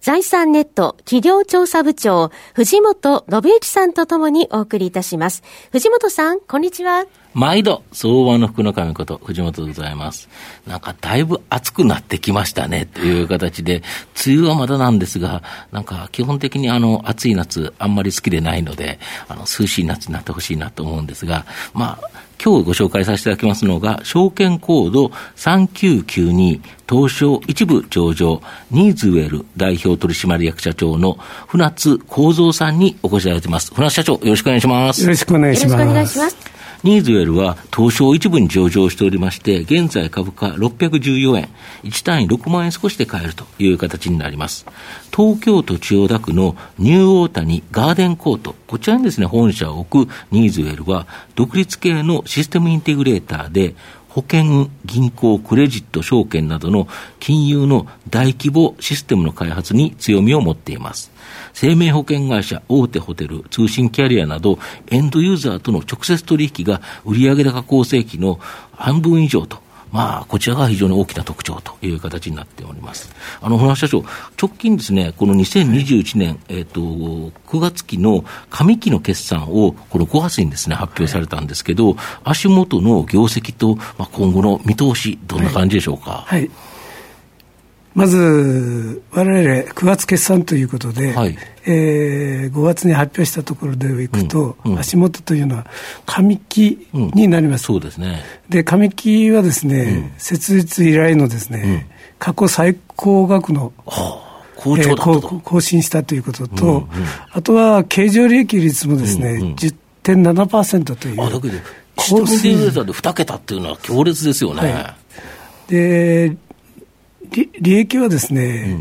財産ネット企業調査部長、藤本信之さんとともにお送りいたします。藤本さん、こんにちは。毎度、相場の福の神こと、藤本でございます。なんか、だいぶ暑くなってきましたね、という形で、梅雨はまだなんですが、なんか、基本的にあの、暑い夏、あんまり好きでないので、あの、涼しい夏になってほしいなと思うんですが、まあ、今日ご紹介させていただきますのが、証券コード3992東証一部上場、ニーズウェル代表取締役社長の船津幸三さんにお越しいただいています。船津社長、よろしくお願いします。よろしくお願いします。よろしくお願いします。ニーズウェルは東証一部に上場しておりまして、現在株価614円、1単位6万円少しで買えるという形になります。東京都千代田区のニューオータニガーデンコート、こちらにですね、本社を置くニーズウェルは、独立系のシステムインテグレーターで、保険、銀行、クレジット、証券などの金融の大規模システムの開発に強みを持っています。生命保険会社、大手ホテル、通信キャリアなど、エンドユーザーとの直接取引が売上高構成期の半分以上と、まあ、こちらが非常に大きな特徴という形になっております。あの、船社長、直近ですね、この2021年、えっ、ー、と、9月期の上期の決算を、この5月にですね、発表されたんですけど、はい、足元の業績と、まあ、今後の見通し、どんな感じでしょうか？はい、はいまず、我々9月決算ということで、はい、えー、5月に発表したところでいくと、うんうん、足元というのは上期になります。うん、そうですね。で、上期はですね、設立以来のですね、過去最高額の、はあ好調え更新したということと、うんうん、あとは経常利益率もですね、うんうん、10.7%という。あ、だけど、システムデータで2桁っていうのは強烈ですよね。はい、で利益はですね、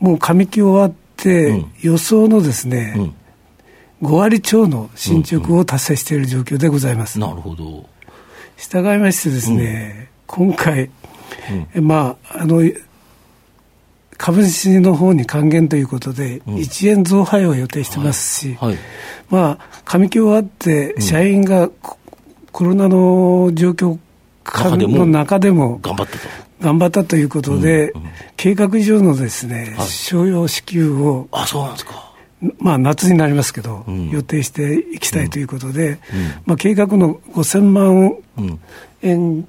うん、もう上期終わって、予想のですね、うん、5割超の進捗を達成している状況でございます。なるほど。従いましてですね、今回、まあ、あの、株主の方に還元ということで、1円増配を予定してますし、はい。はい、まあ、上期終わって、社員がコロナの状況の中でも頑張ったと頑張ったということで、うんうん、計画以上のですね、はい、商用支給を、あ、そうなんですか。まあ、夏になりますけど、うん、予定していきたいということで、うん、まあ、計画の5000万円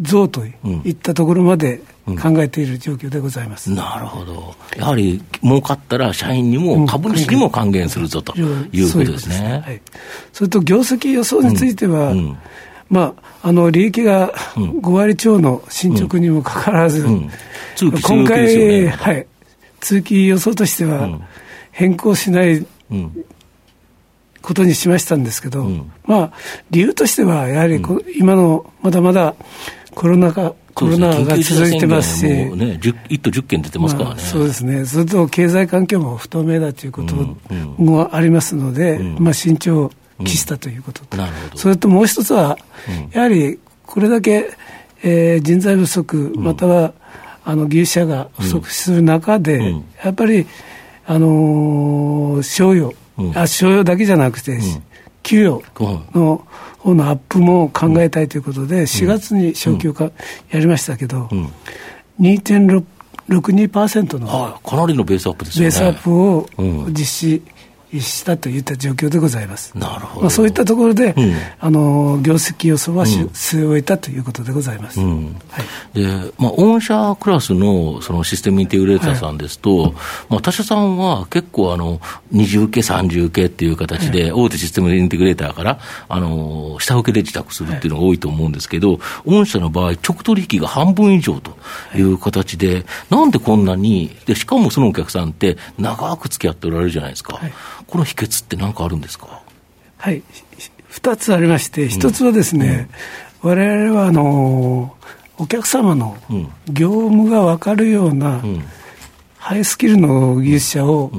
増といったところまで考えている状況でございます、うん、なるほど、やはり儲かったら社員にも株主にも還元するぞということですね。はい、それと業績予想については、まあ、あの利益が5割超の進捗にもかかわらず、今回、はい、通期予想としては変更しないことにしましたんですけど、まあ、理由としては、やはり今のまだまだコロナ禍、コロナが続いてますし、ね、1都10件出てますからね、まあ、そうですね、それと経済環境も不透明だということもありますので、まあ、慎重期したということと、うん、それともう一つは、やはりこれだけ、えー、人材不足、またはあの技術者が不足する中で、やっぱり、あのー、商用、あ商用だけじゃなくて、給与の方のアップも考えたいということで、4月に昇給かやりましたけど、2.62%の、はい、かなりのベースアップですね。ベースアップを実施したといった状況でございます。なるほど。まあ、そういったところで、うん、あの業績予想は、うん、据え終えたということでございます。うん、はい、で、まあ、御社クラスのそのシステムインテグレーターさんですと、はい、まあ、他社さんは結構あの、二重受け、三重受けっていう形で、大手システムインテグレーターから、あの、下請けで自宅するっていうのが多いと思うんですけど、御社の場合、直取引が半分以上という形で、なんでこんなに、で、しかもそのお客さんって長く付き合っておられるじゃないですか。はいこの秘訣って何かあるんですか？はい、2つありまして、1つはですね、うん、我々はあのお客様の業務が分かるような、ハイスキルの技術者を、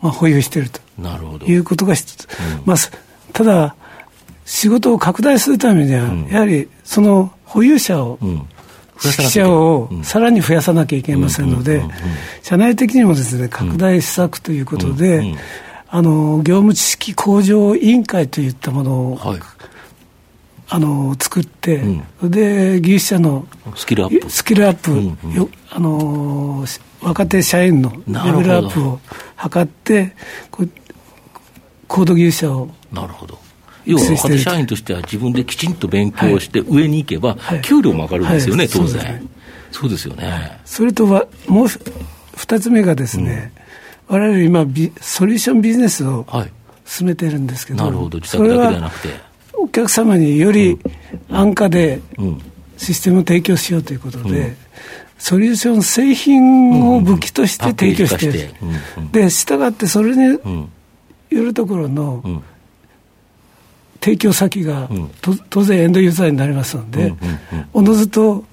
まあ、保有していると。なるほど。いうことが一つ、まあ、ただ、仕事を拡大するためには、やはりその保有者を、指揮者をさらに増やさなきゃいけませんので、社内的にもですね拡大施策ということで、あの業務知識向上委員会といったものを、はい、あの作って、うん、で技術者のスキルアップ。スキルアップ、うんうん、あの若手社員のレベルアップを図って高度技術者をなるほど。要は若手社員としては自分できちんと勉強して上に行けば、給料も上がるんですよね、はい。はい、当然。そうですよね。それとはもう二つ目がですね、われわれ今ビ、ソリューションビジネスを進めてるんですけど、なるほど、自宅だけではなくて。お客様により安価でシステムを提供しようということで、うん、ソリューション製品を武器として提供している、で従ってそれによるところの提供先が、当然エンドユーザーになりますので、おのずと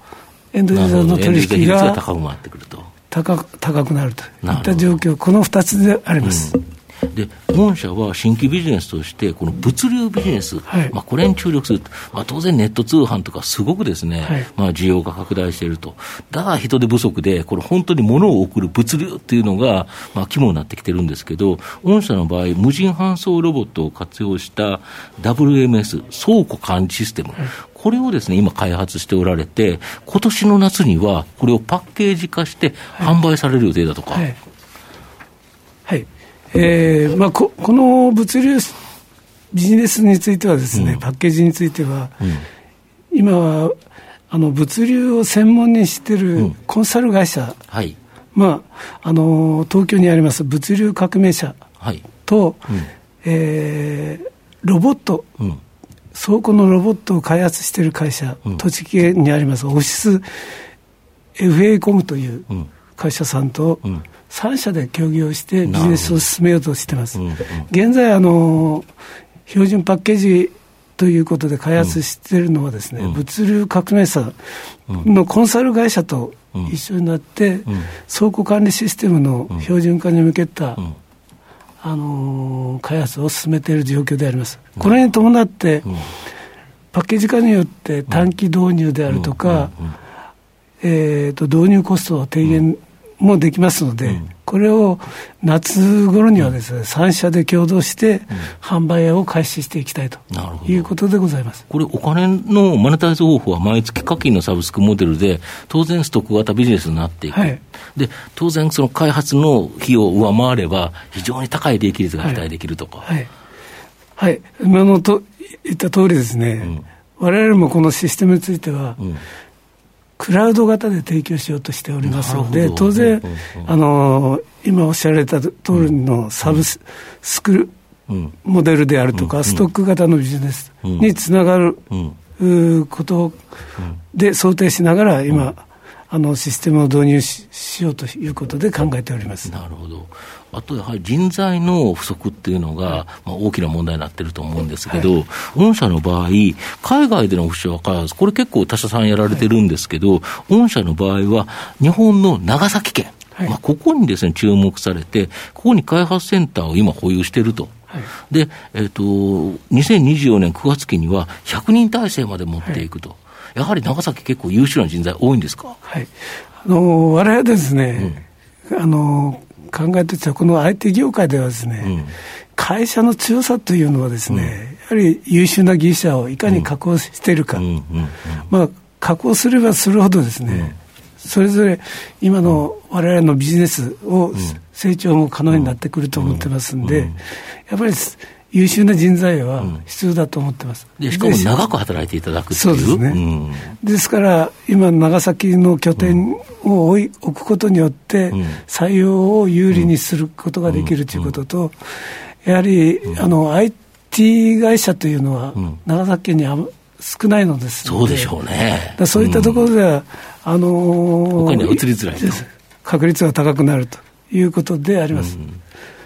エンドユーザーの取引が高くなってくると。高高くなるといった状況、この2つであります。うん。で本社は新規ビジネスとして、この物流ビジネス、はい、まあ、これに注力すると、まあ、当然ネット通販とか、すごくですね、はい、まあ、需要が拡大していると、だから人手不足で、これ、本当に物を送る物流っていうのが、まあ、肝になってきてるんですけど、御社の場合、無人搬送ロボットを活用した WMS、倉庫管理システム、はいこれをですね、今開発しておられて、今年の夏にはこれをパッケージ化して販売される予定だとか。はい。はい、えー、まあこ、この物流ビジネスについてはですね、うん、パッケージについては、うん、今は、あの物流を専門にしてるコンサル会社、うんはい、まあ、あの東京にあります物流革命社と、はい。うん、えー、ロボット、うん倉庫のロボットを開発している会社、うん、栃木県にありますオフィス FA コムという会社さんと3社で協議をしてビジネスを進めようとしています。現在あの標準パッケージということで開発しているのはですね、うん、物流革命者のコンサル会社と一緒になって、倉庫管理システムの標準化に向けたあの開発を進めている状況であります。これに伴って、パッケージ化によって短期導入であるとか、えー、と導入コストを低減もできますので、これを夏頃にはですね、3社で共同して販売を開始していきたいということでございます。これ、お金のマネタイズ方法は毎月課金のサブスクモデルで、当然ストック型ビジネスになっていく。はい、で、当然その開発の費用を上回れば、非常に高い利益率が期待できるとか。はい。はい、今のと言った通りですね、われわれもこのシステムについては、うんクラウド型で提供しようとしておりますので、当然、あの今おっしゃられた通りのサブスクルモデルであるとか、ストック型のビジネスにつながることで想定しながら、今、あのシステムを導入ししようということで考えております。なるほど、あとやはり人材の不足っていうのが、はい、まあ、大きな問題になってると思うんですけど、はい、御社の場合、海外でのオフィスは開発、これ結構他社さんやられてるんですけど、はい、御社の場合は、日本の長崎県、はい、まあ、ここにですね、注目されて、ここに開発センターを今保有してると。で、えっ、ー、と、2024年9月期には100人体制まで持っていくと。やはり長崎結構優秀な人材多いんですか？はい。あの、我々ですね、うん、あの、考えてたこの IT 業界ではですね、うん、会社の強さというのはですね、やはり優秀な技術者をいかに確保しているか。まあ、確保すればするほどですね、それぞれ今の我々のビジネスを成長も可能になってくると思ってますんで、やっぱり優秀な人材は必要だと思ってます、うん、でしかも長く働いていただくそうですね、うん、ですから今長崎の拠点を置くことによって採用を有利にすることができるということと、やはりあの IT 会社というのは長崎県に少ないのですそうでしょうね。そういったところでは、あのー、他には移りづらい確率が高くなるということであります、うん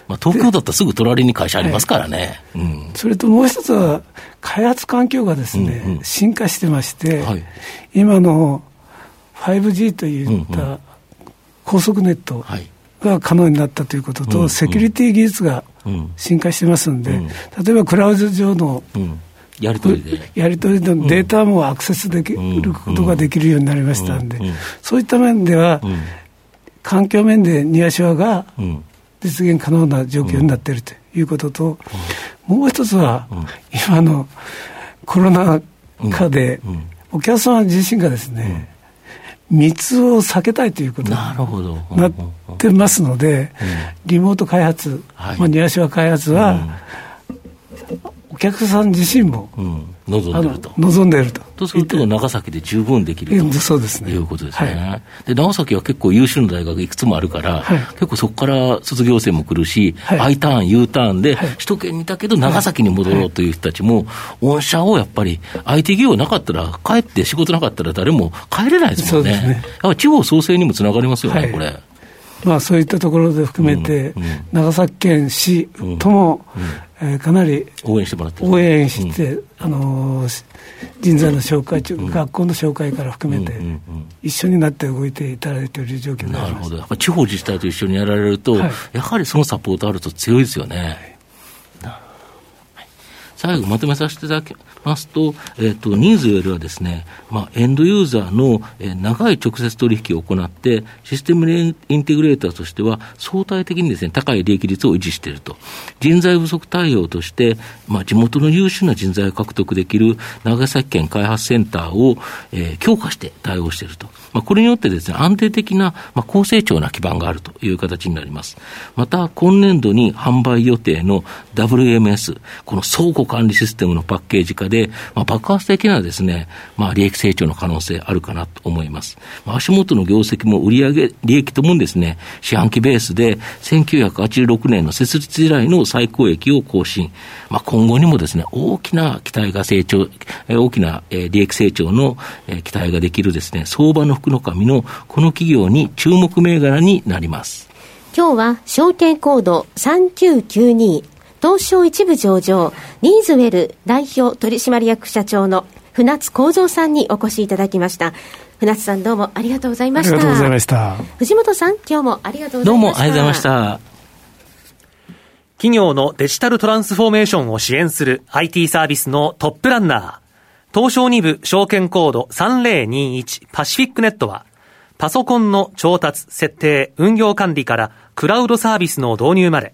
まあ、東京だったらすぐ隣に会社ありますからね、はい。うん、それともう一つは、開発環境がですね、うんうん、進化してまして、はい、今の 5G といった高速ネットが可能になったということと、うん、セキュリティ技術が進化してますんで、うん、例えばクラウド上の、やり取りで。やり取りのデータもアクセスできることができるようになりましたんで、そういった面では、環境面でニアショアが実現可能な状況になっているということと、もう一つは、今のコロナ禍で、お客様自身がですね、密を避けたいということになってますので、リモート開発、まあ、ニアショア開発は、お客さん自身も、望んでると。望んでると。とすると、長崎で十分できるとそうです、ね、いうことですね、はい、で。長崎は結構優秀な大学いくつもあるから、はい、結構そこから卒業生も来るし、はい、I ターン、U ターンで、首都圏にいたけど長崎に戻ろうという人たちも、御社をやっぱり、IT 企業なかったら、帰って仕事なかったら誰も帰れないですもんね。そうですねやっぱ地方創生にもつながりますよね、これ。まあ、そういったところで含めて、長崎県市とも、うん、えー、かなり応援してもらって応援して、あのー、人材の紹介、学校の紹介から含めて、一緒になって動いていただいている状況なるほど、やっぱ地方自治体と一緒にやられると、はい、やはりそのサポートあると強いですよね。最後まとめさせていただきますと、えっ、ー、と、ニーズよりはですね、まあ、エンドユーザーの、えー、長い直接取引を行って、システムインテグレーターとしては、相対的にですね、高い利益率を維持していると。人材不足対応として、まあ、地元の優秀な人材を獲得できる長崎県開発センターを、えー、強化して対応していると。まあ、これによってですね、安定的な、まあ、高成長な基盤があるという形になります。また、今年度に販売予定の WMS、この倉庫管理システムのパッケージ化で、まあ、爆発的なですね、まあ、利益成長の可能性あるかなと思います。まあ、足元の業績も売上利益ともにですね、四半期ベースで1986年の設立以来の最高益を更新。まあ、今後にもですね、大きな期待が成長、大きな利益成長の期待ができるですね、相場の福の神のこの企業に注目銘柄になります。今日は証券コード3992東証一部上場、ニーズウェル代表取締役社長の船津幸三さんにお越しいただきました。船津さんどうもありがとうございました。ありがとうございました。藤本さん、今日もありがとうございました。どうもありがとうございました。企業のデジタルトランスフォーメーションを支援する IT サービスのトップランナー、東証2部証券コード3021パシフィックネットは、パソコンの調達、設定、運用管理からクラウドサービスの導入まで、